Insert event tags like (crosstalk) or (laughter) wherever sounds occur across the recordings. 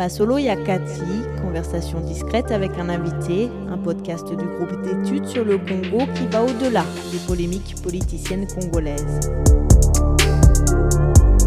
Masolo Yakati, conversation discrète avec un invité, un podcast du groupe d'études sur le Congo qui va au-delà des polémiques politiciennes congolaises.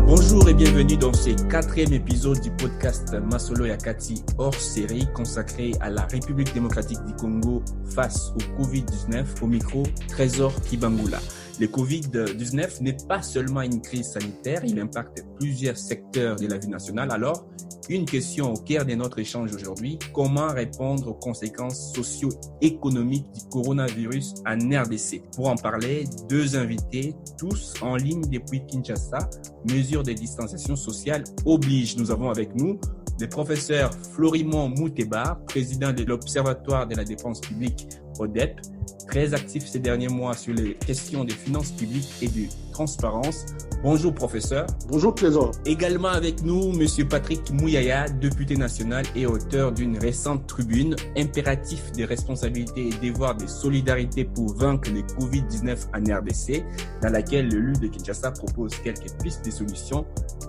Bonjour et bienvenue dans ce quatrième épisode du podcast Masolo Yakati hors série consacré à la République démocratique du Congo face au Covid-19 au micro Trésor Kibangula. Le Covid-19 n'est pas seulement une crise sanitaire, il impacte plusieurs secteurs de la vie nationale. Alors, une question au cœur de notre échange aujourd'hui, comment répondre aux conséquences socio-économiques du coronavirus en RDC Pour en parler, deux invités, tous en ligne depuis Kinshasa, mesures de distanciation sociale oblige. Nous avons avec nous le professeur Florimond Mouteba, président de l'Observatoire de la dépense publique ODEP, très actif ces derniers mois sur les questions des finances publiques et de transparence. Bonjour professeur. Bonjour Trésor. Également avec nous Monsieur Patrick Mouyaya, député national et auteur d'une récente tribune Impératif des responsabilités et devoirs de solidarité pour vaincre le Covid-19 en RDC, dans laquelle le LU de Kinshasa propose quelques pistes de solutions.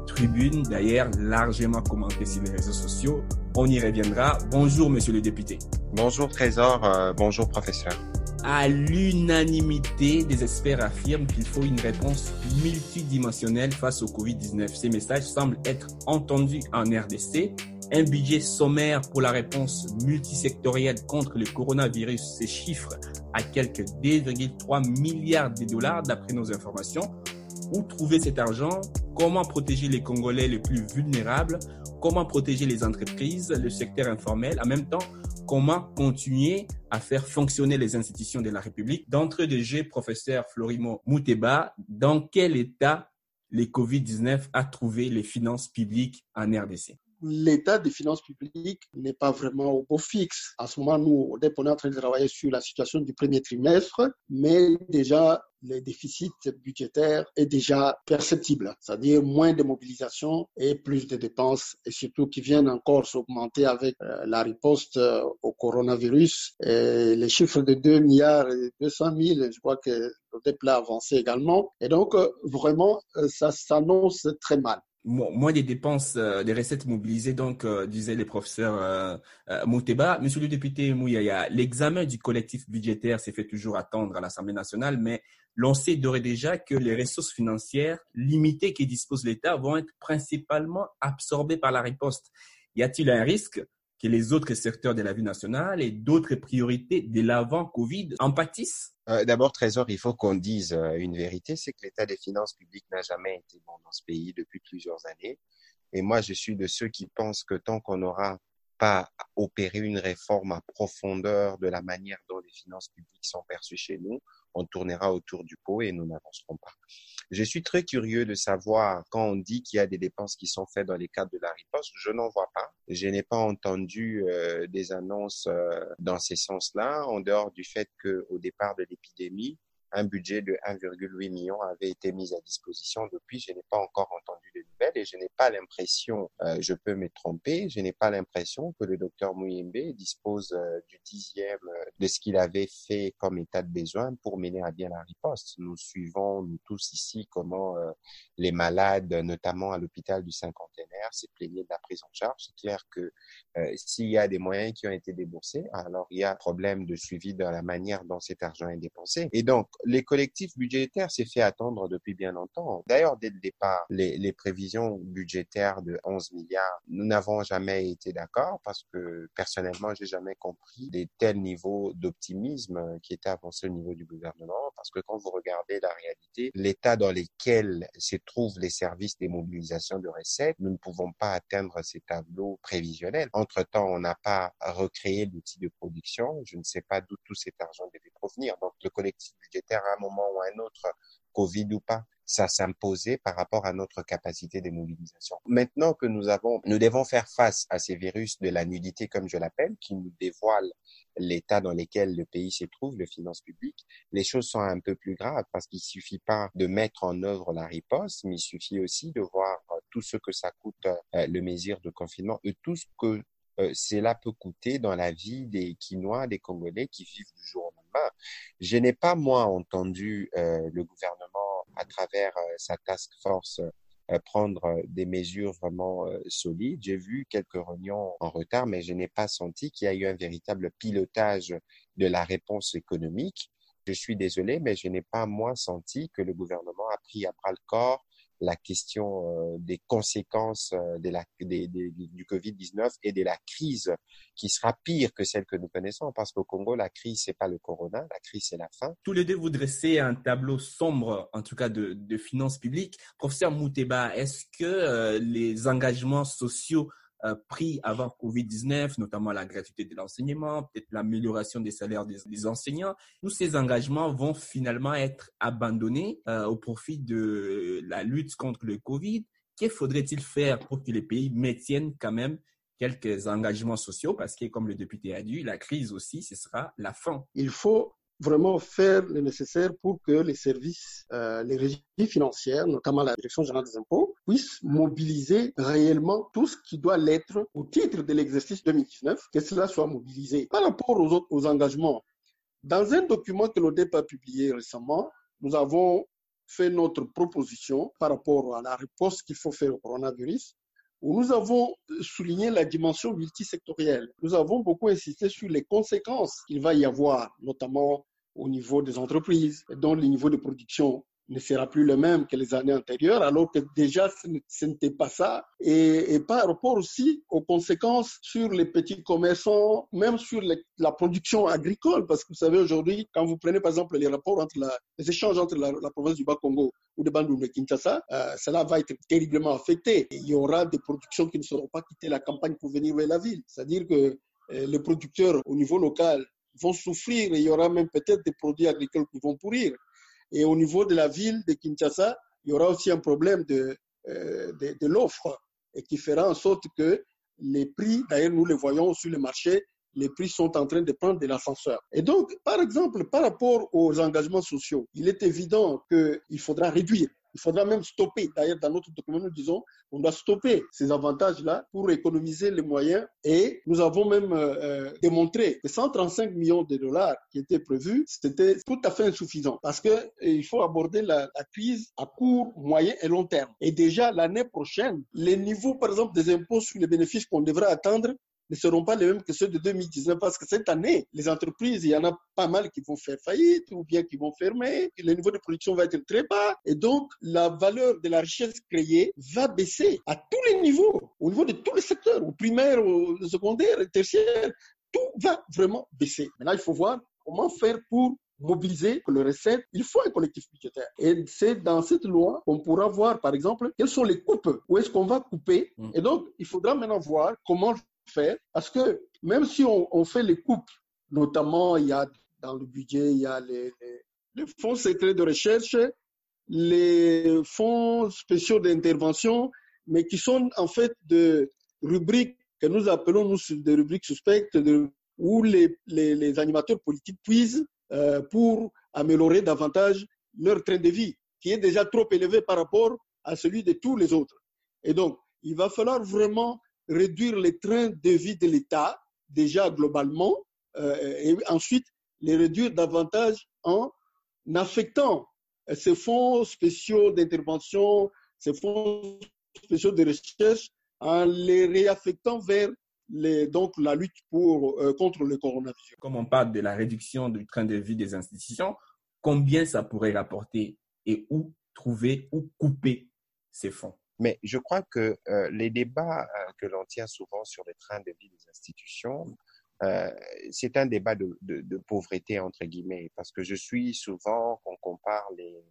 Tribune d'ailleurs largement commentée sur les réseaux sociaux. On y reviendra. Bonjour Monsieur le député. Bonjour Trésor, euh, bonjour professeur. À l'unanimité, des experts affirment qu'il faut une réponse multidimensionnelle face au Covid-19. Ces messages semblent être entendus en RDC. Un budget sommaire pour la réponse multisectorielle contre le coronavirus se chiffre à quelques 2,3 milliards de dollars d'après nos informations. Où trouver cet argent? Comment protéger les Congolais les plus vulnérables? Comment protéger les entreprises, le secteur informel? En même temps, comment continuer à faire fonctionner les institutions de la République? D'entre de jeux, professeur Florimo Mouteba, dans quel état les COVID-19 a trouvé les finances publiques en RDC l'état des finances publiques n'est pas vraiment au beau fixe. À ce moment, nous, on est en train de travailler sur la situation du premier trimestre, mais déjà, le déficit budgétaire est déjà perceptible, c'est-à-dire moins de mobilisation et plus de dépenses, et surtout qui viennent encore s'augmenter avec euh, la riposte euh, au coronavirus. Et les chiffres de 2 milliards et 200 000, je crois que le débat a avancé également. Et donc, euh, vraiment, ça s'annonce très mal moins des dépenses, euh, des recettes mobilisées, donc, euh, disaient les professeurs euh, euh, Mouteba. Monsieur le député Mouyaya, l'examen du collectif budgétaire s'est fait toujours attendre à l'Assemblée nationale, mais l'on sait d'ores et déjà que les ressources financières limitées qui dispose l'État vont être principalement absorbées par la riposte. Y a-t-il un risque que les autres secteurs de la vie nationale et d'autres priorités de l'avant-Covid en pâtissent? Euh, D'abord, Trésor, il faut qu'on dise euh, une vérité, c'est que l'état des finances publiques n'a jamais été bon dans ce pays depuis plusieurs années. Et moi, je suis de ceux qui pensent que tant qu'on n'aura pas opéré une réforme à profondeur de la manière dont les finances publiques sont perçues chez nous, on tournera autour du pot et nous n'avancerons pas. Je suis très curieux de savoir quand on dit qu'il y a des dépenses qui sont faites dans les cadres de la riposte, je n'en vois pas. Je n'ai pas entendu euh, des annonces euh, dans ces sens-là, en dehors du fait qu'au départ de l'épidémie, un budget de 1,8 million avait été mis à disposition. Depuis, je n'ai pas encore entendu de nouvelles et je n'ai pas l'impression, euh, je peux me tromper, je n'ai pas l'impression que le docteur Mouyembe dispose euh, du dixième euh, de ce qu'il avait fait comme état de besoin pour mener à bien la riposte. Nous suivons, tous ici, comment les malades, notamment à l'hôpital du cinquantenaire, s'est plaigné de la prise en charge. C'est clair que s'il y a des moyens qui ont été déboursés, alors il y a problème de suivi dans la manière dont cet argent est dépensé. Et donc, les collectifs budgétaires s'est fait attendre depuis bien longtemps. D'ailleurs, dès le départ, les, les, prévisions budgétaires de 11 milliards, nous n'avons jamais été d'accord parce que personnellement, j'ai jamais compris des tels niveaux d'optimisme qui étaient avancés au niveau du gouvernement parce que quand vous regardez la réalité, l'état dans lequel se trouvent les services des mobilisations de recettes, nous ne pouvons pas atteindre ces tableaux prévisionnels. Entre-temps, on n'a pas recréé l'outil de production. Je ne sais pas d'où tout cet argent devait provenir. Donc, le collectif budgétaire à un moment ou à un autre, Covid ou pas, ça s'imposait par rapport à notre capacité de mobilisation. Maintenant que nous avons, nous devons faire face à ces virus de la nudité, comme je l'appelle, qui nous dévoilent l'état dans lequel le pays se trouve, les finances publiques, les choses sont un peu plus graves parce qu'il suffit pas de mettre en œuvre la riposte, mais il suffit aussi de voir euh, tout ce que ça coûte euh, le mesure de confinement et tout ce que euh, cela peut coûter dans la vie des Quinois, des Congolais qui vivent du jour Je n'ai pas, moi, entendu euh, le gouvernement, à travers euh, sa task force prendre des mesures vraiment solides. J'ai vu quelques réunions en retard, mais je n'ai pas senti qu'il y a eu un véritable pilotage de la réponse économique. Je suis désolé, mais je n'ai pas, moi, senti que le gouvernement a pris à bras le corps la question euh, des conséquences euh, de la, du Covid-19 et de la crise qui sera pire que celle que nous connaissons parce qu'au Congo, la crise, c'est pas le corona, la crise, c'est la fin. Tous les deux, vous dressez un tableau sombre, en tout cas, de, de finances publiques. Professeur Mouteba, est-ce que euh, les engagements sociaux euh, pris avant Covid-19, notamment la gratuité de l'enseignement, peut-être l'amélioration des salaires des, enseignants. Tous ces engagements vont finalement être abandonnés euh, au profit de la lutte contre le Covid. Qu'il faudrait-il faire pour que les pays maintiennent quand même quelques engagements sociaux? Parce que, comme le député a dit, la crise aussi, ce sera la fin. Il faut vraiment faire le nécessaire pour que les services, euh, les régies financières, notamment la Direction générale des impôts, puissent mobiliser réellement tout ce qui doit l'être au titre de l'exercice 2019, que cela soit mobilisé. Par rapport aux aux engagements, dans un document que l'ODEP a publié récemment, nous avons fait notre proposition par rapport à la réponse qu'il faut faire au coronavirus où nous avons souligné la dimension multisectorielle. Nous avons beaucoup insisté sur les conséquences qu'il va y avoir, notamment au niveau des entreprises, dont le niveau de production ne sera plus le même que les années antérieures, alors que déjà ce n'était pas ça. Et, et, par rapport aussi aux conséquences sur les petits commerçants, même sur la production agricole, parce que vous savez aujourd'hui, quand vous prenez par exemple les rapports entre les échanges entre la, province du Bas-Congo ou de Bandung de Kinshasa, euh, cela va être terriblement affecté. il y aura des productions qui ne seront pas quitter la campagne pour venir vers la ville. C'est-à-dire que euh, les producteurs au niveau local vont souffrir et il y aura même peut-être des produits agricoles qui vont pourrir. Et au niveau de la ville de Kinshasa, il y aura aussi un problème de, euh, l'offre qui fera en sorte que les prix, d'ailleurs nous le voyons sur le marché, les prix sont en train de prendre de l'ascenseur. Et donc, par exemple, par rapport aux engagements sociaux, il est évident qu'il faudra réduire il faudra même stopper. D'ailleurs, dans notre document, nous disons qu'on doit stopper ces avantages-là pour économiser les moyens. Et nous avons même euh, euh démontré que 135 millions de dollars qui étaient prévus, c'était tout à fait insuffisant parce que euh, il faut aborder la, la crise à court, moyen et long terme. Et déjà l'année prochaine, les niveaux, par exemple, des impôts sur les bénéfices qu'on devrait attendre ne seront pas les mêmes que ceux de 2019 parce que cette année, les entreprises, il y en a pas mal qui vont faire faillite ou bien qui vont fermer, le niveau de production va être très bas et donc la valeur de la richesse créée va baisser à tous les niveaux, au niveau de tous les secteurs, au primaire, au secondaire, au tertiaire, tout va vraiment baisser. Maintenant, il faut voir comment faire pour mobiliser le recette, il faut un collectif budgétaire. Et c'est dans cette loi qu'on pourra voir, par exemple, quelles sont les coupes, où est-ce qu'on va couper. Mm. Et donc, il faudra maintenant voir comment faire, parce que même si on, fait les coupes, notamment il y a dans le budget, il y a les, fonds secrets de recherche, les fonds spéciaux d'intervention, mais qui sont en fait de rubriques que nous appelons nous des rubriques suspectes, où les, animateurs politiques puisent euh, pour améliorer davantage leur train de vie, qui est déjà trop élevé par rapport à celui de tous les autres. Et donc, il va falloir vraiment réduire les trains de vie de l'État, déjà globalement, euh, et ensuite les réduire davantage en affectant ces fonds spéciaux d'intervention, ces fonds spéciaux de recherche, en les réaffectant vers donc la lutte pour, euh, contre le coronavirus. Comme on parle de la réduction du train de vie des institutions, combien ça pourrait rapporter et où trouver, où couper ces fonds? Mais je crois que euh, les débats euh, que l'on tient souvent sur les trains de vie des institutions, euh, c'est un débat de, de, de, pauvreté, entre guillemets, parce que je suis souvent qu'on compare les,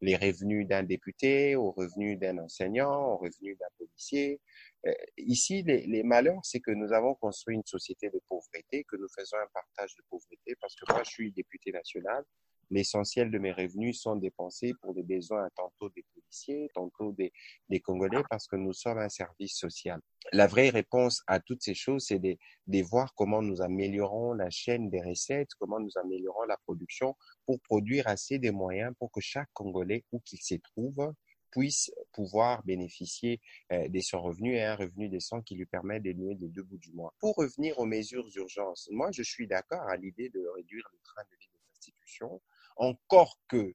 les revenus d'un député aux revenus d'un enseignant, aux revenus d'un policier. Euh, ici, les, les malheurs, c'est que nous avons construit une société de pauvreté, que nous faisons un partage de pauvreté, parce que moi, je suis député national, l'essentiel de mes revenus sont dépensés pour des besoins tantôt des policiers, tantôt des, des, Congolais, parce que nous sommes un service social. La vraie réponse à toutes ces choses, c'est de, de voir comment nous améliorons la chaîne des recettes, comment nous améliorons la production pour produire assez de moyens pour que chaque Congolais, où qu'il se trouve, puisse pouvoir bénéficier euh, de son revenu et un revenu décent qui lui permet d'élever les deux bouts du mois. Pour revenir aux mesures d'urgence, moi je suis d'accord à l'idée de réduire le train de vie des institutions encore que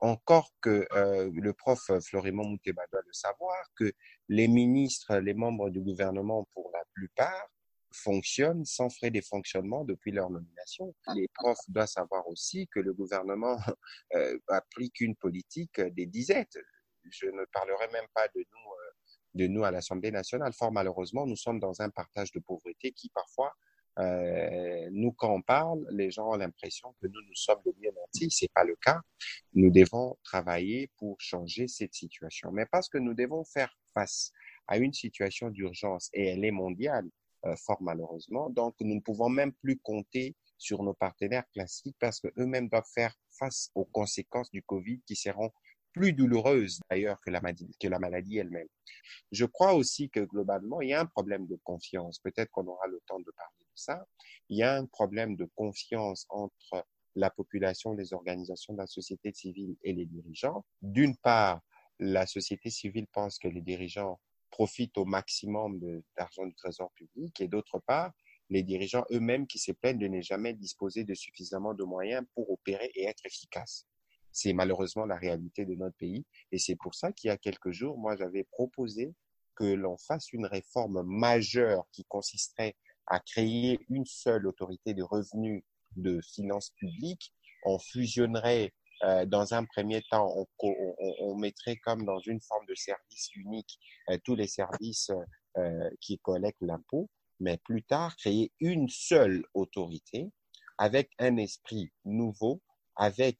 encore que euh, le prof Florimond Mouteba doit le savoir, que les ministres, les membres du gouvernement, pour la plupart, fonctionnent sans frais des fonctionnements depuis leur nomination. Les profs doivent savoir aussi que le gouvernement (laughs) euh, applique une politique des disettes. Je ne parlerai même pas de nous, euh, de nous à l'Assemblée nationale. Fort malheureusement, nous sommes dans un partage de pauvreté qui parfois euh, nous, quand on parle, les gens ont l'impression que nous, nous sommes des bien nantis. C'est pas le cas. Nous devons travailler pour changer cette situation. Mais parce que nous devons faire face à une situation d'urgence et elle est mondiale, euh, fort malheureusement. Donc, nous ne pouvons même plus compter sur nos partenaires classiques parce que eux-mêmes doivent faire face aux conséquences du Covid qui seront plus douloureuse d'ailleurs que la maladie, elle-même. Je crois aussi que globalement, il y a un problème de confiance. Peut-être qu'on aura le temps de parler de ça. Il y a un problème de confiance entre la population, les organisations de la société civile et les dirigeants. D'une part, la société civile pense que les dirigeants profitent au maximum d'argent du trésor public et d'autre part, les dirigeants eux-mêmes qui se plaignent de ne jamais disposer de suffisamment de moyens pour opérer et être efficaces. C'est malheureusement la réalité de notre pays. Et c'est pour ça qu'il y a quelques jours, moi, j'avais proposé que l'on fasse une réforme majeure qui consisterait à créer une seule autorité de revenus de finances publiques. On fusionnerait euh, dans un premier temps, on, on, on, mettrait comme dans une forme de service unique euh, tous les services euh, qui collectent l'impôt, mais plus tard créer une seule autorité avec un esprit nouveau, avec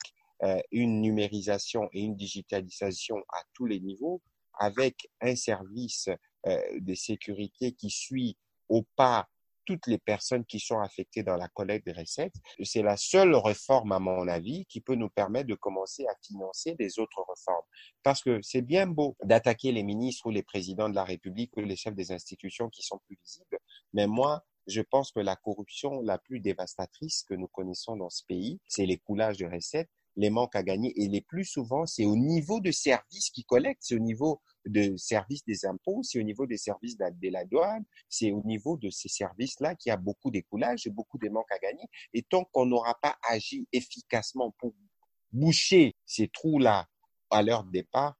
une numérisation et une digitalisation à tous les niveaux, avec un service euh, de sécurité qui suit au pas toutes les personnes qui sont affectées dans la collecte des recettes. C'est la seule réforme, à mon avis, qui peut nous permettre de commencer à financer des autres réformes. Parce que c'est bien beau d'attaquer les ministres ou les présidents de la République ou les chefs des institutions qui sont plus visibles, mais moi, je pense que la corruption la plus dévastatrice que nous connaissons dans ce pays, c'est l'écoulage de recettes les manques à gagner. Et les plus souvent, c'est au niveau de services qui collectent, c'est au niveau de services des impôts, c'est au niveau des services de la douane, c'est au niveau de ces services-là qu'il y a beaucoup d'écoulage et beaucoup de manques à gagner. Et tant qu'on n'aura pas agi efficacement pour boucher ces trous-là à leur départ,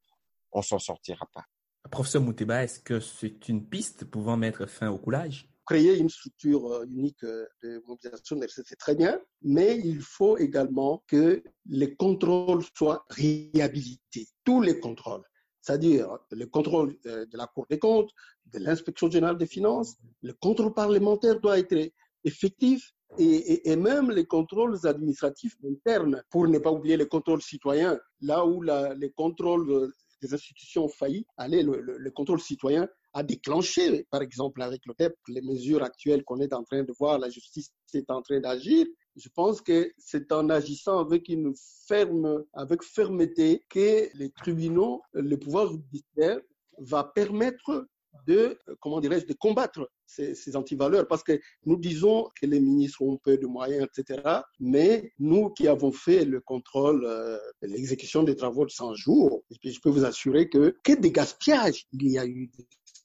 on s'en sortira pas. Professeur Mouteba, est-ce que c'est une piste pouvant mettre fin au coulage? Créer une structure euh, unique euh, de mobilisation c'est très bien, mais il faut également que les contrôles soient réhabilités, tous les contrôles, c'est-à-dire le contrôle euh, de la Cour des comptes, de l'inspection générale des finances, le contrôle parlementaire doit être effectif et, même les contrôles administratifs internes, pour ne pas oublier les contrôles citoyens, là où les contrôles des institutions faillies, allez, le, le, le contrôle citoyen a déclenché, par exemple avec le DEP, les mesures actuelles qu'on est en train de voir, la justice est en train d'agir. Je pense que c'est en agissant avec une ferme, avec fermeté que les tribunaux, le pouvoir judiciaire va permettre de, comment dirais-je, de combattre ces, ces antivaleurs. Parce que nous disons que les ministres ont peu de moyens, etc. Mais nous qui avons fait le contrôle euh, l'exécution des travaux de 100 jours, je peux vous assurer que, que des gaspillages il y a eu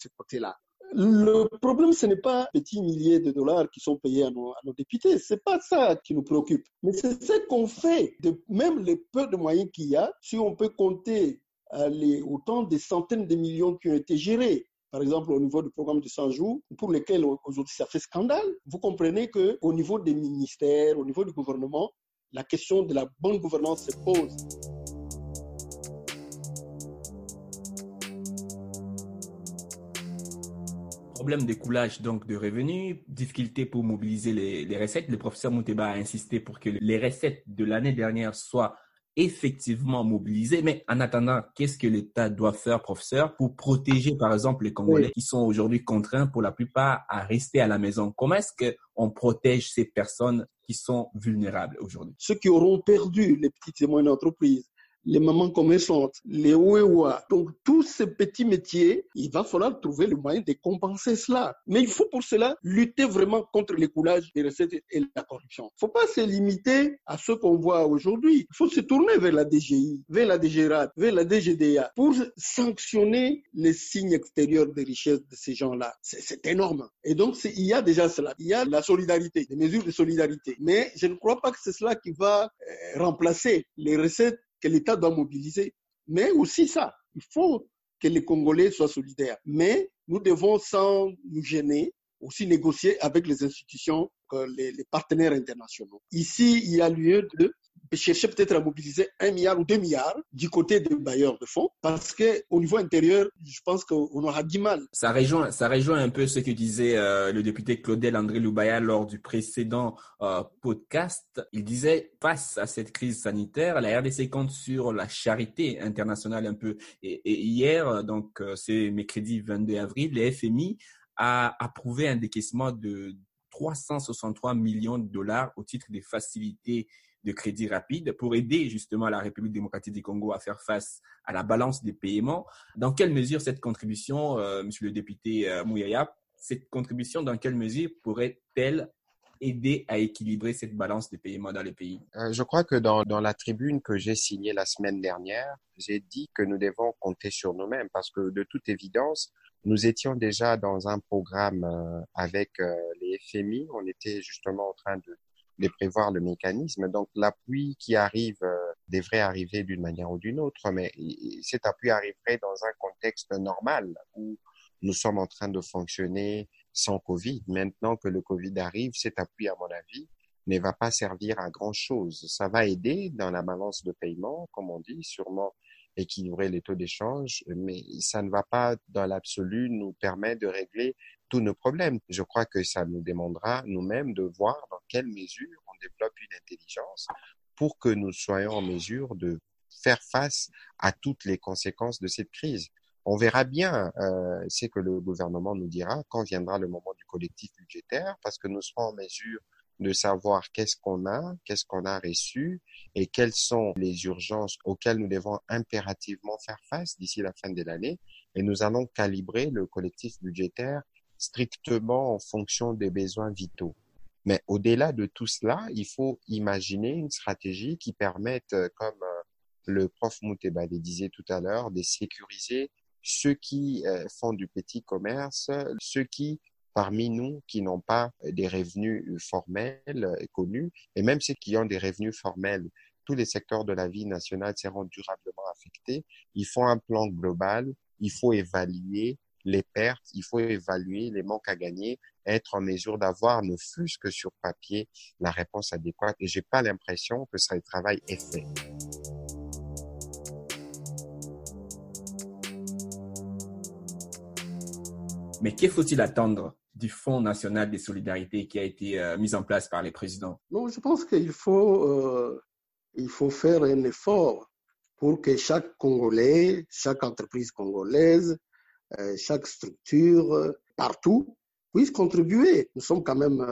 côté-là. Le problème, ce n'est pas petits milliers de dollars qui sont payés à nos, à nos députés. C'est pas ça qui nous préoccupe. Mais c'est ce qu'on fait même les peu de moyens qu'il y a. Si on peut compter euh, les, autant des centaines de millions qui ont été gérés par exemple au niveau du programme de 100 jours, pour lesquels aujourd'hui ça fait scandale, vous comprenez qu'au niveau des ministères, au niveau du gouvernement, la question de la bonne gouvernance se pose. Problème de coulage donc de revenus, difficulté pour mobiliser les, les recettes. Le professeur Mouteba a insisté pour que les recettes de l'année dernière soient effectivement mobilisés. Mais en attendant, qu'est-ce que l'État doit faire, professeur, pour protéger, par exemple, les Congolais oui. qui sont aujourd'hui contraints pour la plupart à rester à la maison? Comment est-ce qu'on protège ces personnes qui sont vulnérables aujourd'hui? Ceux qui auront perdu les petites et moyennes entreprises, les mamans commerçantes, les ouéouas. Donc, tous ces petits métiers, il va falloir trouver le moyen de compenser cela. Mais il faut pour cela lutter vraiment contre l'écoulage des recettes et la corruption. Il ne faut pas se limiter à ce qu'on voit aujourd'hui. Il faut se tourner vers la DGI, vers la DGRAT, vers la DGDA pour sanctionner les signes extérieurs de richesse de ces gens-là. C'est énorme. Et donc, il y a déjà cela. Il y a la solidarité, des mesures de solidarité. Mais je ne crois pas que c'est cela qui va euh, remplacer les recettes que l'État doit mobiliser. Mais aussi ça, il faut que les Congolais soient solidaires. Mais nous devons, sans nous gêner, aussi négocier avec les institutions, les, les partenaires internationaux. Ici, il y a lieu de chercher peut-être à mobiliser un milliard ou deux milliards du côté des bailleurs de fonds, parce qu'au niveau intérieur, je pense qu'on aura du mal. Ça rejoint, ça un peu ce que disait euh, le député Claudel André Loubaya lors du précédent euh, podcast. Il disait, face à cette crise sanitaire, la RDC compte sur la charité internationale un peu. Et, et hier, donc euh, c'est mercredi 22 avril, le FMI a approuvé un décaissement de 363 millions de dollars au titre des facilités de crédit rapide pour aider justement la République démocratique du Congo à faire face à la balance des paiements. Dans quelle mesure cette contribution, euh, monsieur le député euh, Mouyaya, cette contribution, dans quelle mesure pourrait-elle aider à équilibrer cette balance des paiements dans les pays? Euh, Je crois que dans, la tribune que j'ai signée la semaine dernière, j'ai dit que nous devons compter sur nous-mêmes parce que de toute évidence, nous étions déjà dans un programme euh, avec les FMI. On était justement en train de de prévoir le mécanisme. Donc l'appui qui arrive euh, devrait arriver d'une manière ou d'une autre, mais cet appui arriverait dans un contexte normal où nous sommes en train de fonctionner sans Covid. Maintenant que le Covid arrive, cet appui, à mon avis, ne va pas servir à grand chose. Ça va aider dans la balance de paiement, comme on dit, sûrement équilibrer les taux d'échange, mais ça ne va pas, dans l'absolu, nous permettre de régler tous nos problèmes. Je crois que ça nous demandera nous-mêmes de voir dans quelle mesure on développe une intelligence pour que nous soyons en mesure de faire face à toutes les conséquences de cette crise. On verra bien euh, ce que le gouvernement nous dira quand viendra le moment du collectif budgétaire, parce que nous serons en mesure de savoir qu'est-ce qu'on a, qu'est-ce qu'on a reçu et quelles sont les urgences auxquelles nous devons impérativement faire face d'ici la fin de l'année. Et nous allons calibrer le collectif budgétaire strictement en fonction des besoins vitaux. Mais au-delà de tout cela, il faut imaginer une stratégie qui permette, euh, comme euh, le prof Mouteba le disait tout à l'heure, de sécuriser ceux qui euh, font du petit commerce, ceux qui, parmi nous, qui n'ont pas des revenus formels connus, et même ceux qui ont des revenus formels, tous les secteurs de la vie nationale seront durablement affectés. Il faut un plan global, il faut évaluer les pertes, il faut évaluer les manques à gagner, être en mesure d'avoir, ne fût-ce que sur papier, la réponse adéquate. Et j'ai pas l'impression que ce travail est fait. Mais qu'il faut-il attendre? Du Fonds national de solidarité qui a été euh, mis en place par les présidents Non, je pense qu'il faut, euh, faut faire un effort pour que chaque Congolais, chaque entreprise congolaise euh, chaque structure, euh, partout, puisse contribuer. Nous sommes quand même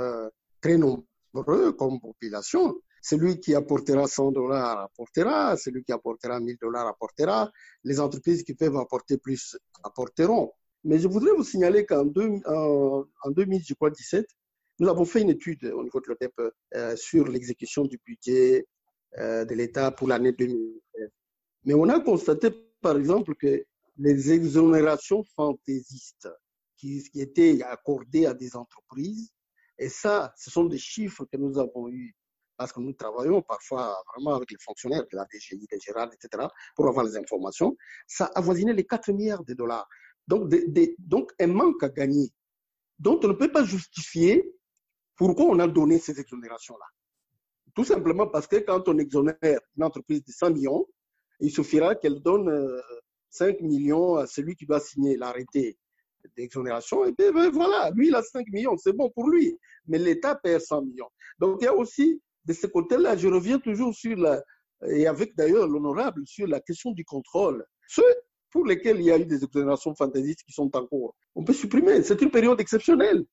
très nombreux comme population. Celui qui apportera 100 dollars apportera, celui qui apportera 1000 dollars apportera, les entreprises qui peuvent apporter plus apporteront. Mais je voudrais vous signaler qu'en en, en 2017, nous avons fait une étude au niveau de l'OTEP euh, sur l'exécution du budget euh, de l'État pour l'année 2016. Mais on a constaté, par exemple, que les exonérations fantaisistes qui, étaient accordées à des entreprises. Et ça, ce sont des chiffres que nous avons eus parce que nous travaillons parfois vraiment avec les fonctionnaires de la DGI, des Gérard, etc., pour avoir les informations. Ça avoisinait les 4 milliards de dollars. Donc, donc un manque à gagner. Donc, on ne peut pas justifier pourquoi on a donné ces exonérations-là. Tout simplement parce que quand on exonère une entreprise de 100 millions, il suffira qu'elle donne euh, 5 millions à celui qui doit signer l'arrêté d'exonération, et bien, ben, voilà, lui, il a 5 millions, c'est bon pour lui. Mais l'État perd 100 millions. Donc, il y a aussi, de ce côté-là, je reviens toujours sur la, et avec d'ailleurs l'honorable, sur la question du contrôle. Ceux pour lesquels il y a eu des exonérations fantaisistes qui sont en cours, on peut supprimer. C'est une période exceptionnelle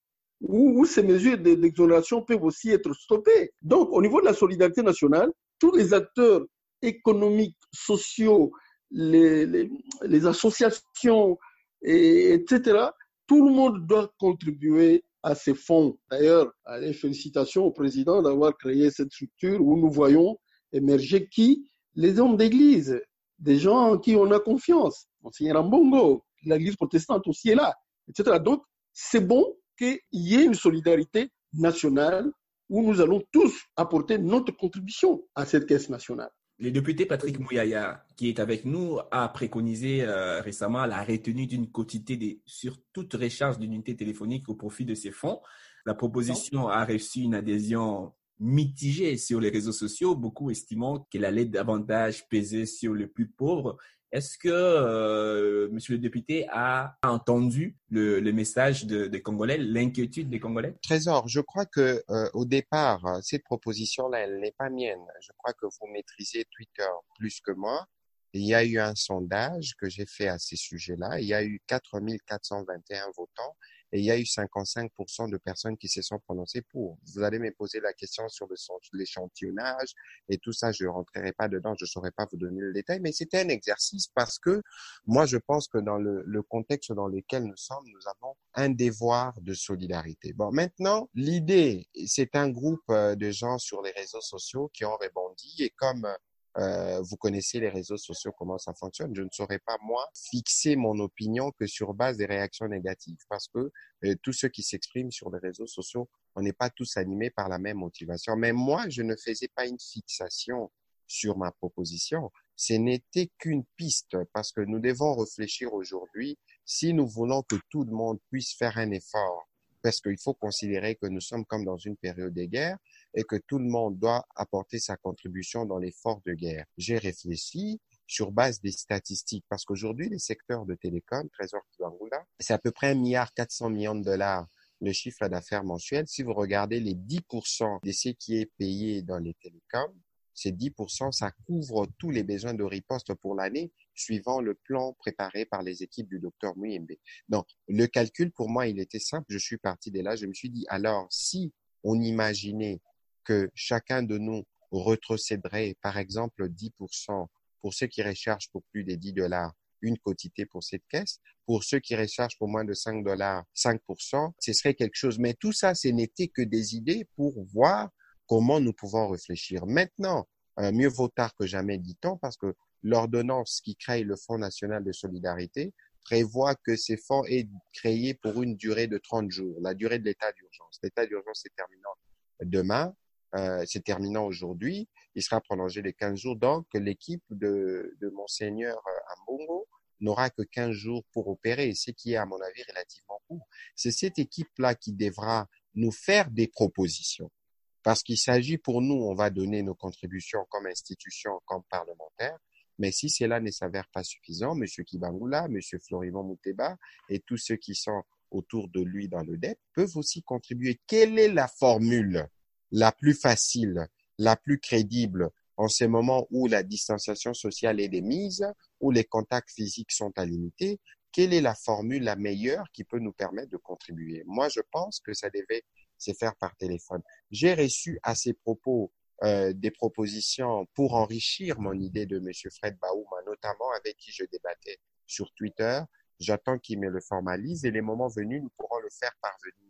où, ces mesures d'exonération peuvent aussi être stoppées. Donc, au niveau de la solidarité nationale, tous les acteurs économiques, sociaux, les, associations, et, etc. Tout le monde doit contribuer à ces fonds. D'ailleurs, félicitations au président d'avoir créé cette structure où nous voyons émerger qui? Les hommes d'église, des gens en qui on a confiance. Monseigneur Ambongo, l'église protestante aussi est là, etc. Donc, c'est bon qu'il y ait une solidarité nationale où nous allons tous apporter notre contribution à cette caisse nationale. Le député Patrick Mouyaya, qui est avec nous, a préconisé euh, récemment la retenue d'une quotité sur toute recharge d'unité téléphonique au profit de ces fonds. La proposition a reçu une adhésion mitigée sur les réseaux sociaux, beaucoup estimant qu'elle allait davantage peser sur les plus pauvres. Est-ce que euh, Monsieur le député a entendu le, message des Congolais, l'inquiétude des Congolais? Trésor, je crois que euh, au départ, cette proposition-là, elle n'est pas mienne. Je crois que vous maîtrisez Twitter plus que moi. Il y a eu un sondage que j'ai fait à ces sujets-là. Il y a eu 4421 votants et il y a eu 55% de personnes qui se sont prononcées pour. Vous allez me poser la question sur l'échantillonnage et tout ça, je ne rentrerai pas dedans, je ne saurais pas vous donner le détail, mais c'était un exercice parce que moi, je pense que dans le, le contexte dans lequel nous sommes, nous avons un devoir de solidarité. Bon, maintenant, l'idée, c'est un groupe euh, de gens sur les réseaux sociaux qui ont rebondi et comme euh, vous connaissez les réseaux sociaux, comment ça fonctionne. Je ne saurais pas, moi, fixer mon opinion que sur base des réactions négatives parce que euh, tous ceux qui s'expriment sur les réseaux sociaux, on n'est pas tous animés par la même motivation. Mais moi, je ne faisais pas une fixation sur ma proposition. Ce n'était qu'une piste parce que nous devons réfléchir aujourd'hui si nous voulons que tout le monde puisse faire un effort parce qu'il faut considérer que nous sommes comme dans une période de guerre et que tout le monde doit apporter sa contribution dans l'effort de guerre. J'ai réfléchi sur base des statistiques parce qu'aujourd'hui, les secteurs de télécom, Trésor Kibangula, c'est à peu près un milliard 400 millions de dollars le chiffre d'affaires mensuel. Si vous regardez les 10% de ce qui est payé dans les télécoms, ces 10%, ça couvre tous les besoins de riposte pour l'année, suivant le plan préparé par les équipes du docteur Muyembe. Donc, le calcul, pour moi, il était simple. Je suis parti de là. Je me suis dit, alors, si on imaginait que chacun de nous retrocéderait, par exemple, 10% pour ceux qui rechargent pour plus de 10 dollars, une quotité pour cette caisse. Pour ceux qui rechargent pour moins de 5 dollars, 5%, ce serait quelque chose. Mais tout ça, ce n'était que des idées pour voir comment nous pouvons réfléchir. Maintenant, euh, mieux vaut tard que jamais, dit-on, parce que l'ordonnance qui crée le Fonds national de solidarité prévoit que ces fonds est créé pour une durée de 30 jours, la durée de l'état d'urgence. L'état d'urgence est terminant demain, euh, c'est terminant aujourd'hui, il sera prolongé les 15 jours. Donc, l'équipe de, de Monseigneur euh, Ambongo n'aura que 15 jours pour opérer, ce qui est, à mon avis, relativement court. C'est cette équipe-là qui devra nous faire des propositions. Parce qu'il s'agit pour nous, on va donner nos contributions comme institution, comme parlementaire, mais si cela ne s'avère pas suffisant, M. Kibangula, M. Floribon Mouteba et tous ceux qui sont autour de lui dans le DEP peuvent aussi contribuer. Quelle est la formule? La plus facile, la plus crédible en ces moments où la distanciation sociale est démise, où les contacts physiques sont à limiter Quelle est la formule la meilleure qui peut nous permettre de contribuer? Moi, je pense que ça devait c'est faire par téléphone. J'ai reçu à ces propos euh, des propositions pour enrichir mon idée de M. Fred Baouma, notamment avec qui je débattais sur Twitter. J'attends qu'il me le formalise et les moments venus, nous pourrons le faire parvenir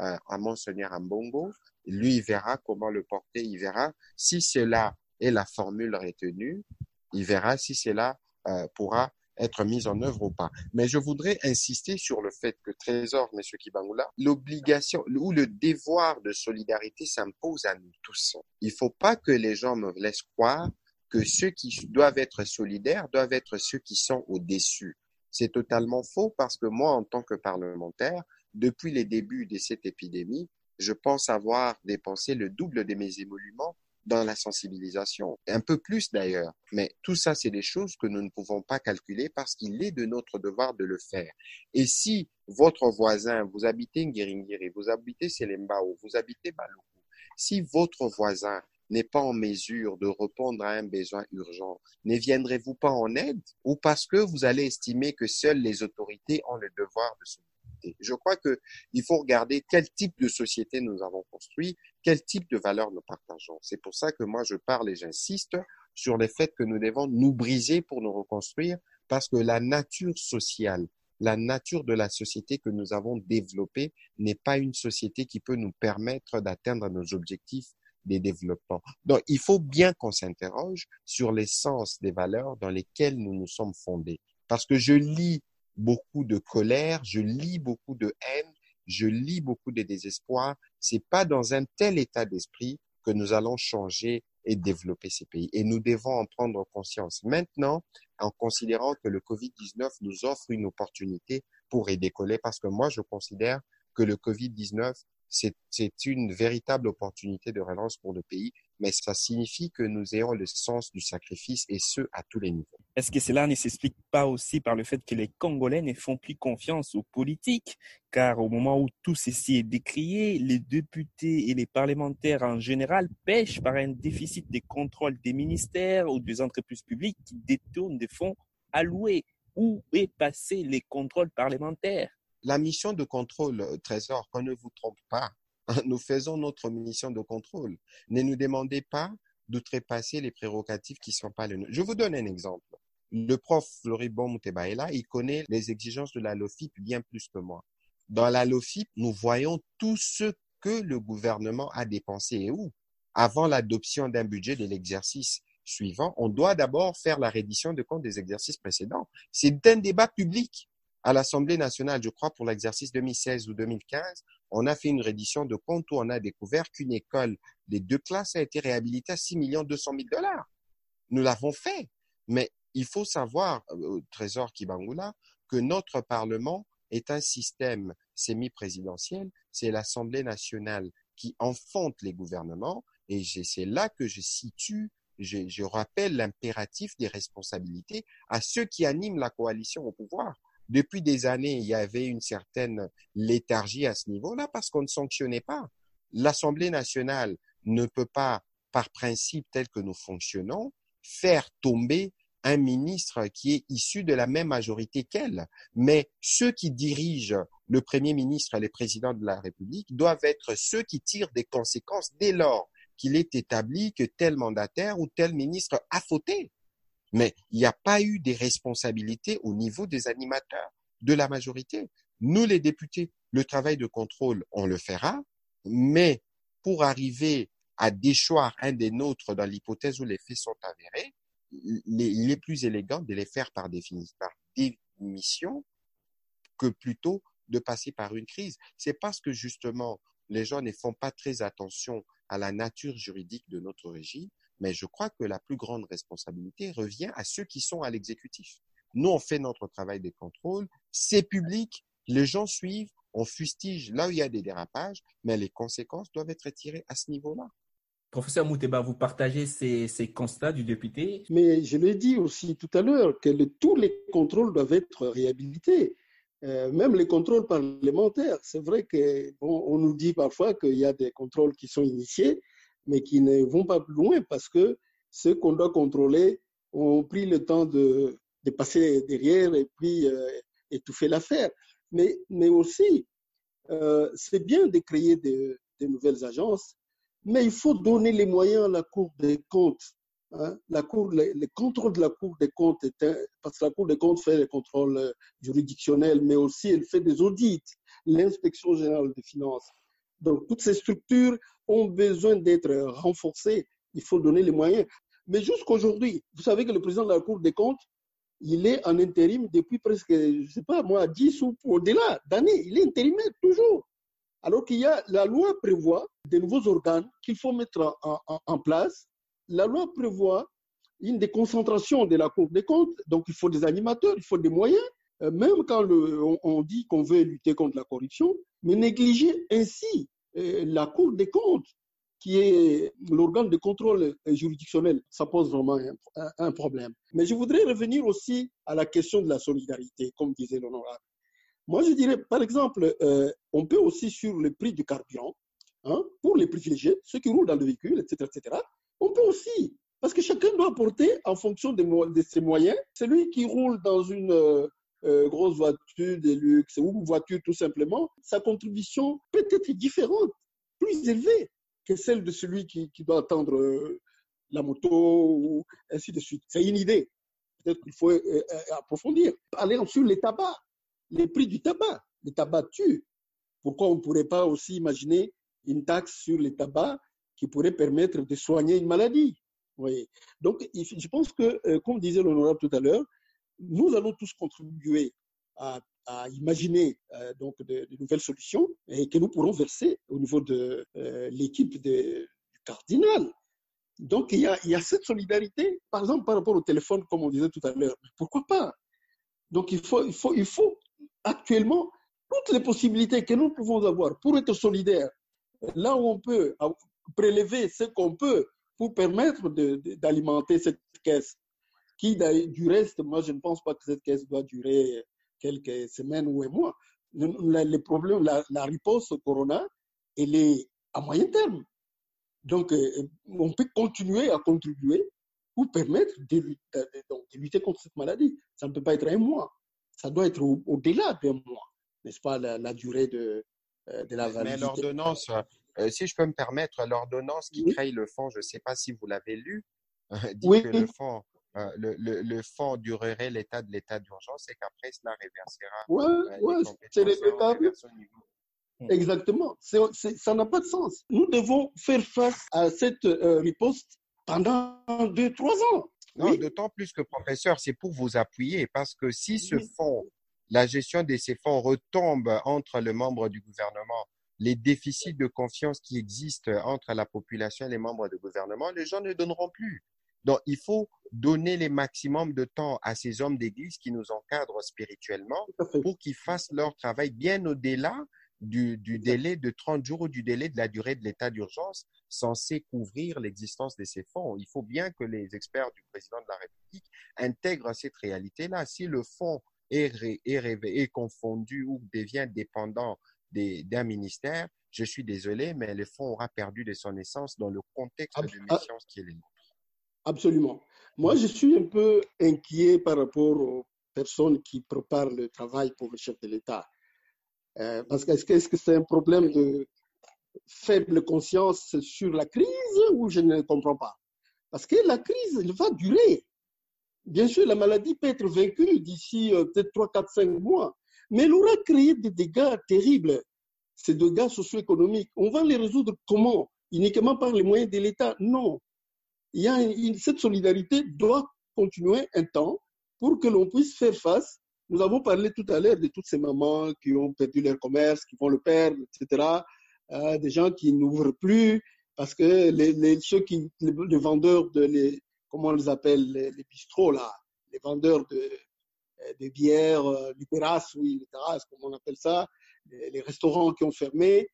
euh, à Monseigneur Ambongo. Lui, il verra comment le porter, il verra si cela est la formule retenue, il verra si cela euh, pourra être mise en œuvre ou pas. Mais je voudrais insister sur le fait que Trésor, M. Kibangula, l'obligation ou le devoir de solidarité s'impose à nous tous. Il faut pas que les gens me laissent croire que ceux qui doivent être solidaires doivent être ceux qui sont au-dessus. C'est totalement faux parce que moi, en tant que parlementaire, depuis les débuts de cette épidémie, je pense avoir dépensé le double de mes émoluments dans la sensibilisation, un peu plus d'ailleurs. Mais tout ça, c'est des choses que nous ne pouvons pas calculer parce qu'il est de notre devoir de le faire. Et si votre voisin, vous habitez Ngiringiri, vous habitez Selembao, vous habitez Baloukou, si votre voisin n'est pas en mesure de répondre à un besoin urgent, ne viendrez-vous pas en aide ou parce que vous allez estimer que seules les autorités ont le devoir de se je crois qu'il faut regarder quel type de société nous avons construit, quel type de valeurs nous partageons. C'est pour ça que moi je parle et j'insiste sur le fait que nous devons nous briser pour nous reconstruire parce que la nature sociale, la nature de la société que nous avons développée n'est pas une société qui peut nous permettre d'atteindre nos objectifs des développements. Donc, il faut bien qu'on s'interroge sur l'essence des valeurs dans lesquelles nous nous sommes fondés. Parce que je lis beaucoup de colère, je lis beaucoup de haine, je lis beaucoup de désespoir. C'est pas dans un tel état d'esprit que nous allons changer et développer ces pays. Et nous devons en prendre conscience. Maintenant, en considérant que le Covid-19 nous offre une opportunité pour y décoller, parce que moi, je considère que le Covid-19, c'est une véritable opportunité de relance pour le pays mais ça signifie que nous ayons le sens du sacrifice et ce, à tous les niveaux. Est-ce que cela ne s'explique pas aussi par le fait que les Congolais ne font plus confiance aux politiques? Car au moment où tout ceci est décrié, les députés et les parlementaires en général pêchent par un déficit de contrôle des ministères ou des entreprises publiques qui détournent des fonds alloués. Où est passé les contrôles parlementaires? La mission de contrôle, euh, Trésor, qu'on ne vous trompe pas, (laughs) nous faisons notre mission de contrôle. Ne nous demandez pas d'outrepasser les prérogatives qui ne sont pas les nôtres. Je vous donne un exemple. Le prof Floribon Moutebaela, il connaît les exigences de la LOFIP bien plus que moi. Dans la LOFIP, nous voyons tout ce que le gouvernement a dépensé et où. Avant l'adoption d'un budget de l'exercice suivant, on doit d'abord faire la reddition de comptes des exercices précédents. C'est un débat public à l'Assemblée nationale, je crois, pour l'exercice 2016 ou 2015, on a fait une reddition de compte où on a découvert qu'une école des deux classes a été réhabilitée à 6 millions 200 000 dollars. Nous l'avons fait. Mais il faut savoir, euh, au Trésor Kibangula, que notre Parlement est un système semi-présidentiel. C'est l'Assemblée nationale qui enfonte les gouvernements. Et c'est là que je situe, je rappelle l'impératif des responsabilités à ceux qui animent la coalition au pouvoir. Depuis des années, il y avait une certaine léthargie à ce niveau-là parce qu'on ne sanctionnait pas. L'Assemblée nationale ne peut pas, par principe tel que nous fonctionnons, faire tomber un ministre qui est issu de la même majorité qu'elle. Mais ceux qui dirigent le Premier ministre et les présidents de la République doivent être ceux qui tirent des conséquences dès lors qu'il est établi que tel mandataire ou tel ministre a fauté. Mais il n'y a pas eu des responsabilités au niveau des animateurs de la majorité. Nous, les députés, le travail de contrôle, on le fera, mais pour arriver à déchoir un des nôtres dans l'hypothèse où les faits sont avérés, il est plus élégant de les faire par par démission que plutôt de passer par une crise. C'est parce que justement, les gens ne font pas très attention à la nature juridique de notre régime mais je crois que la plus grande responsabilité revient à ceux qui sont à l'exécutif. Nous, on fait notre travail de contrôle, c'est public, les gens suivent, on fustige là où il y a des dérapages, mais les conséquences doivent être tirées à ce niveau-là. Professeur Mouteba, vous partagez ces, constats du député? Mais je l'ai dit aussi tout à l'heure, que tous les contrôles doivent être réhabilités. Euh, même les contrôles parlementaires. C'est vrai qu'on on nous dit parfois qu'il y a des contrôles qui sont initiés, mais qui ne vont pas plus loin parce que ceux qu'on doit contrôler ont pris le temps de, passer derrière et puis euh, étouffer l'affaire. Mais, mais aussi, euh, c'est bien de créer de, nouvelles agences, mais il faut donner les moyens à la Cour des comptes. Hein. La cour, le, le, contrôle de la Cour des comptes, parce que la Cour des comptes fait le contrôle juridictionnel, mais aussi elle fait des audits, l'inspection générale des finances. Donc, toutes ces structures ont besoin d'être renforcées. Il faut donner les moyens. Mais jusqu'aujourd'hui, vous savez que le président de la Cour des comptes, il est en intérim depuis presque, je ne sais pas moi, 10 ou au-delà d'années. Il est intérimaire toujours. Alors qu'il y a, la loi prévoit des nouveaux organes qu'il faut mettre en, place. La loi prévoit une déconcentration de la Cour des comptes. Donc, il faut des animateurs, il faut des moyens. Euh, même quand on, on, dit qu'on veut lutter contre la corruption, mais négliger ainsi euh, la Cour des comptes, qui est l'organe de contrôle juridictionnel, ça pose vraiment un, problème. Mais je voudrais revenir aussi à la question de la solidarité, comme disait l'honorable. Moi, je dirais, par exemple, euh, on peut aussi sur le prix du carburant, hein, pour les privilégiés, ceux qui roulent dans le véhicule, etc., etc., on peut aussi parce que chacun doit apporter en fonction de, de, ses moyens. Celui qui roule dans une euh, euh, grosse voiture de luxe ou voiture tout simplement, sa contribution peut être différente, plus élevée que celle de celui qui, doit attendre euh, la moto ou ainsi de suite. C'est une idée. Peut-être qu'il faut euh, euh approfondir. Parler sur les tabacs, les prix du tabac. Les tabacs tuent. Pourquoi on ne pourrait pas aussi imaginer une taxe sur les tabacs qui pourrait permettre de soigner une maladie? Voyez. Donc, je pense que, euh, comme disait l'honorable tout à l'heure, nous allons tous contribuer à, imaginer euh, donc de, nouvelles solutions et que nous pourrons verser au niveau de euh, l'équipe du cardinal. Donc, il y, a, cette solidarité, par exemple, par rapport au téléphone, comme on disait tout à l'heure. Pourquoi pas? Donc, il, faut, il faut actuellement toutes les possibilités que nous pouvons avoir pour être solidaires, là où on peut prélever ce qu'on peut pour permettre d'alimenter cette caisse, qui du reste, moi je ne pense pas que cette caisse doit durer quelques semaines ou un mois. Le, problème, la, la riposte au corona, elle est à moyen terme. Donc, euh, on peut continuer à contribuer pour permettre de, de, lutter contre cette maladie. Ça ne peut pas être un mois. Ça doit être au-delà d'un mois, n'est-ce pas, la, durée de, euh, de la validité. Mais l'ordonnance, euh, si je peux me permettre, l'ordonnance qui crée le fonds, je ne sais pas si vous l'avez lu, dit que le fonds, le, le, le, fonds durerait l'état de l'état d'urgence et qu'après cela réversera. Oui, ouais, c'est respectable. Hmm. Exactement. ça n'a pas de sens. Nous devons faire face à cette euh, riposte pendant deux, trois ans. Non, d'autant plus que, professeur, c'est pour vous appuyer parce que si ce fonds, la gestion de ces fonds retombe entre les membres du gouvernement, les déficits de confiance qui existent entre la population et les membres du gouvernement, les gens ne donneront plus. Donc, il faut donner les maximum de temps à ces hommes d'église qui nous encadrent spirituellement pour qu'ils fassent leur travail bien au-delà du, délai de 30 jours ou du délai de la durée de l'état d'urgence censé couvrir l'existence de ces fonds. Il faut bien que les experts du président de la République intègrent cette réalité-là. Si le fonds est, est, confondu ou devient dépendant d'un ministère, je suis désolé, mais le fonds aura perdu de son essence dans le contexte de mission qui est le nôtre. Absolument. Moi, je suis un peu inquiet par rapport aux personnes qui préparent le travail pour le chef de l'État. Euh, parce que est-ce que c'est un problème de faible conscience sur la crise ou je ne comprends pas? Parce que la crise elle va durer. Bien sûr, la maladie peut être vaincue d'ici euh, peut-être 3, 4, 5 mois, mais elle aura créé des dégâts terribles, ces dégâts socio-économiques. On va les résoudre comment? Uniquement par les moyens de l'État? Non. Cette solidarité doit continuer un temps pour que l'on puisse faire face nous avons parlé tout à l'heure de toutes ces mamans qui ont perdu leur commerce, qui vont le perdre, etc. Euh, des gens qui n'ouvrent plus parce que les, ceux qui, les, vendeurs de les, comment on les appelle, les, bistrots là, les vendeurs de, euh, de bières, euh, les oui, les terrasses, comment on appelle ça, les, restaurants qui ont fermé.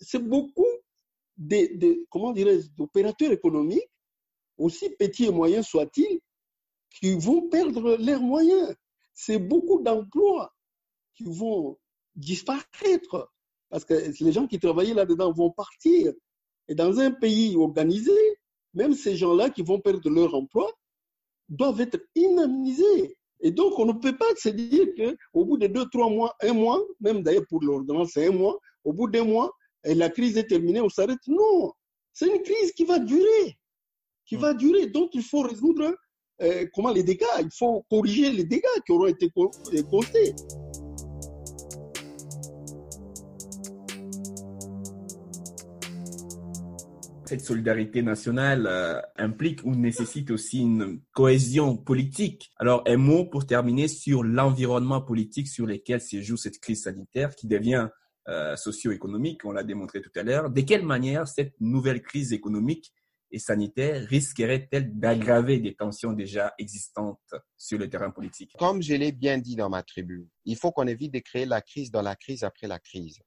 C'est beaucoup de, de comment dirais-je, d'opérateurs économiques, aussi petits et moyens soient-ils, qui vont perdre leurs moyens c'est beaucoup d'emplois qui vont disparaître parce que les gens qui travaillaient là-dedans vont partir. Et dans un pays organisé, même ces gens-là qui vont perdre leur emploi doivent être indemnisés. Et donc, on ne peut pas se dire qu'au bout de deux, trois mois, un mois, même d'ailleurs pour l'ordonnance, c'est un mois, au bout d'un mois, la crise est terminée, on s'arrête. Non, c'est une crise qui va durer, qui va durer. Donc, il faut résoudre euh, comment les dégâts, il faut corriger les dégâts qui auront été euh, causés. Cette solidarité nationale euh, implique ou nécessite aussi une cohésion politique. Alors, un mot pour terminer sur l'environnement politique sur lequel se joue cette crise sanitaire qui devient socio-économique, on l'a démontré tout à l'heure. De quelle manière cette nouvelle crise économique sanitaire risquerait-elle d'aggraver des tensions déjà existantes sur le terrain politique? Comme je l'ai bien dit dans ma tribune, il faut qu'on évite de créer la crise dans la crise après la crise.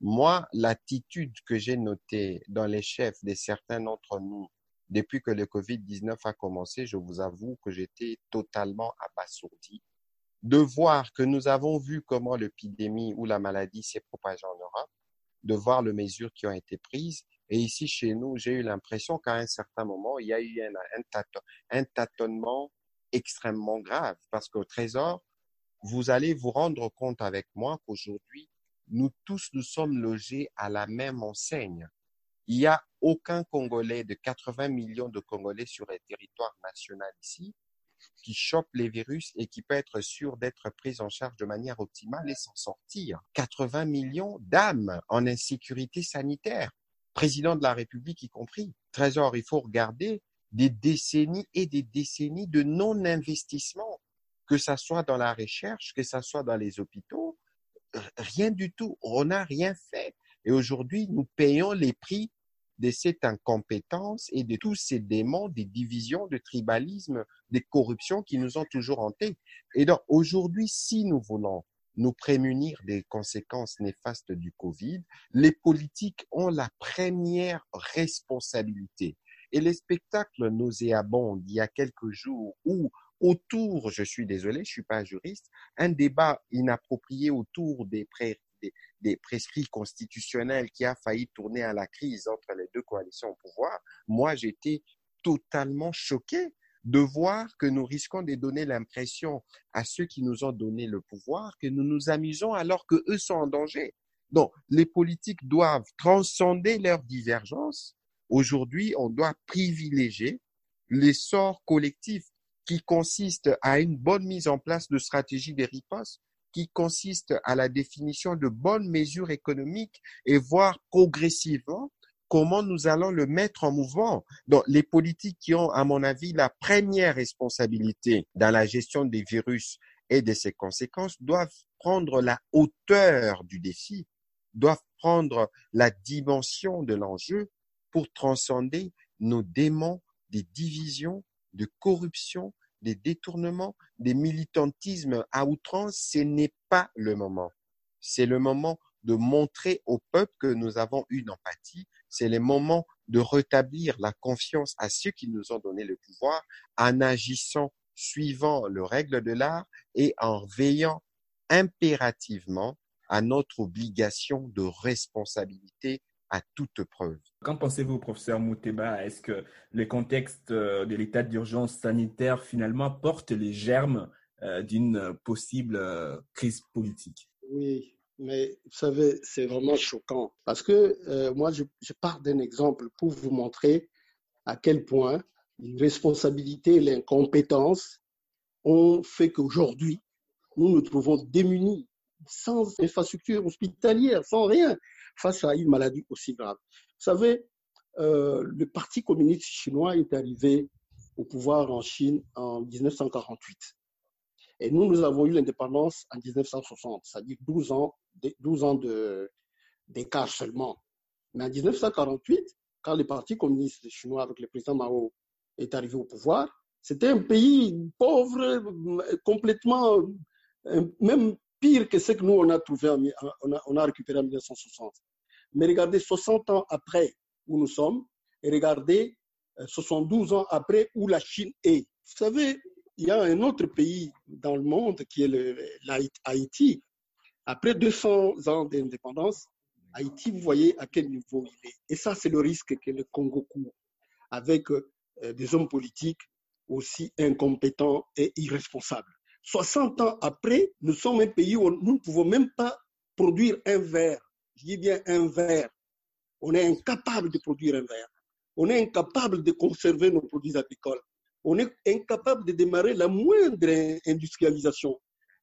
Moi, l'attitude que j'ai notée dans les chefs de certains d'entre nous depuis que le Covid-19 a commencé, je vous avoue que j'étais totalement abasourdi de voir que nous avons vu comment l'épidémie ou la maladie s'est propagée en Europe, de voir les mesures qui ont été prises et ici, chez nous, j'ai eu l'impression qu'à un certain moment, il y a eu un, tâtonnement extrêmement grave parce qu'au Trésor, vous allez vous rendre compte avec moi qu'aujourd'hui, nous tous, nous sommes logés à la même enseigne. Il n'y a aucun Congolais de 80 millions de Congolais sur le territoire national ici qui chope les virus et qui peut être sûr d'être pris en charge de manière optimale et s'en sortir. 80 millions d'âmes en insécurité sanitaire président de la République y compris. Trésor, il faut regarder des décennies et des décennies de non-investissement, que ça soit dans la recherche, que ça soit dans les hôpitaux, rien du tout. On n'a rien fait. Et aujourd'hui, nous payons les prix de cette incompétence et de tous ces démons des divisions, de tribalisme, des corruptions qui nous ont toujours hantés. Et donc, aujourd'hui, si nous voulons nous prémunir des conséquences néfastes du Covid, les politiques ont la première responsabilité. Et les spectacles nauséabonds d'il y a quelques jours où autour, je suis désolé, je suis pas juriste, un débat inapproprié autour des, des, des prescrits constitutionnels qui a failli tourner à la crise entre les deux coalitions au pouvoir, moi j'étais totalement choqué de voir que nous risquons de donner l'impression à ceux qui nous ont donné le pouvoir que nous nous amusons alors que eux sont en danger. Donc, les politiques doivent transcender leurs divergences. Aujourd'hui, on doit privilégier l'essor collectif qui consiste à une bonne mise en place de stratégies de riposte, qui consiste à la définition de bonnes mesures économiques et voir progressivement comment nous allons le mettre en mouvement. Donc, les politiques qui ont, à mon avis, la première responsabilité dans la gestion des virus et de ses conséquences doivent prendre la hauteur du défi, doivent prendre la dimension de l'enjeu pour transcender nos démons des divisions, de corruption, des détournements, des militantismes à outrance. Ce n'est pas le moment. C'est le moment de montrer au peuple que nous avons une empathie. C'est le moment de rétablir la confiance à ceux qui nous ont donné le pouvoir en agissant suivant les règles de l'art et en veillant impérativement à notre obligation de responsabilité à toute preuve. Qu'en pensez-vous, professeur Mouteba? Est-ce que le contexte euh, de l'état d'urgence sanitaire finalement porte les germes euh, d'une possible euh, crise politique? Oui, mais vous savez, c'est vraiment choquant parce que moi, je, je pars d'un exemple pour vous montrer à quel point l'irresponsabilité et l'incompétence ont fait qu'aujourd'hui, nous nous trouvons démunis, sans infrastructure hospitalière, sans rien face à une maladie aussi grave. Vous savez, euh, le Parti communiste chinois est arrivé au pouvoir en Chine en 1948. Et nous, nous avons eu l'indépendance en 1960, c'est-à-dire 12 ans, 12 ans d'écart seulement. Mais en 1948, quand le Parti communiste chinois avec le président Mao est arrivé au pouvoir, c'était un pays pauvre, complètement, euh, même pire que ce que nous, on a trouvé, on a, on a récupéré en 1960. Mais regardez 60 ans après où nous sommes et regardez 72 euh, ans après où la Chine est. Vous savez, il y a un autre pays dans le monde qui est l'Haïti. Après 200 ans d'indépendance, Haïti, vous voyez à quel niveau il est. Et ça, c'est le risque que le Congo court avec euh, des hommes politiques aussi incompétents et irresponsables. 60 ans après, nous sommes un pays où nous ne pouvons même pas produire un verre. Je dis bien un verre. On est incapable de produire un verre. On est incapable de conserver nos produits agricoles. On est incapable de démarrer la moindre industrialisation,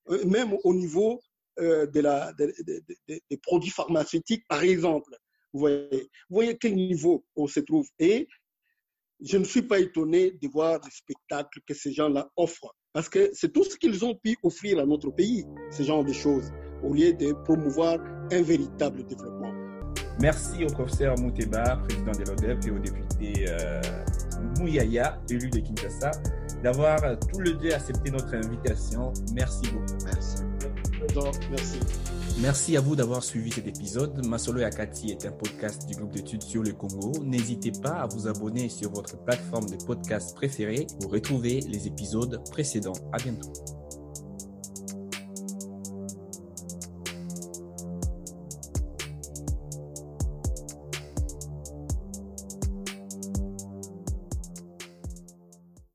euh, même au niveau euh, des produits pharmaceutiques, par exemple. Vous voyez, vous voyez quel niveau on se trouve. Et je ne suis pas étonné de voir les spectacles que ces gens-là offrent. Parce que c'est tout ce qu'ils ont pu offrir à notre pays, ce genre de choses, au lieu de promouvoir un véritable développement. Merci au professeur Mouteba, président de l'ODEP, et au député euh, Mouyaya, élu de Kinshasa, d'avoir tous les deux accepté notre invitation. Merci beaucoup. Merci. Merci. Merci à vous d'avoir suivi cet épisode. Masolo Yakati est un podcast du groupe d'études sur le Congo. N'hésitez pas à vous abonner sur votre plateforme de podcast préférée pour retrouver les épisodes précédents. À bientôt.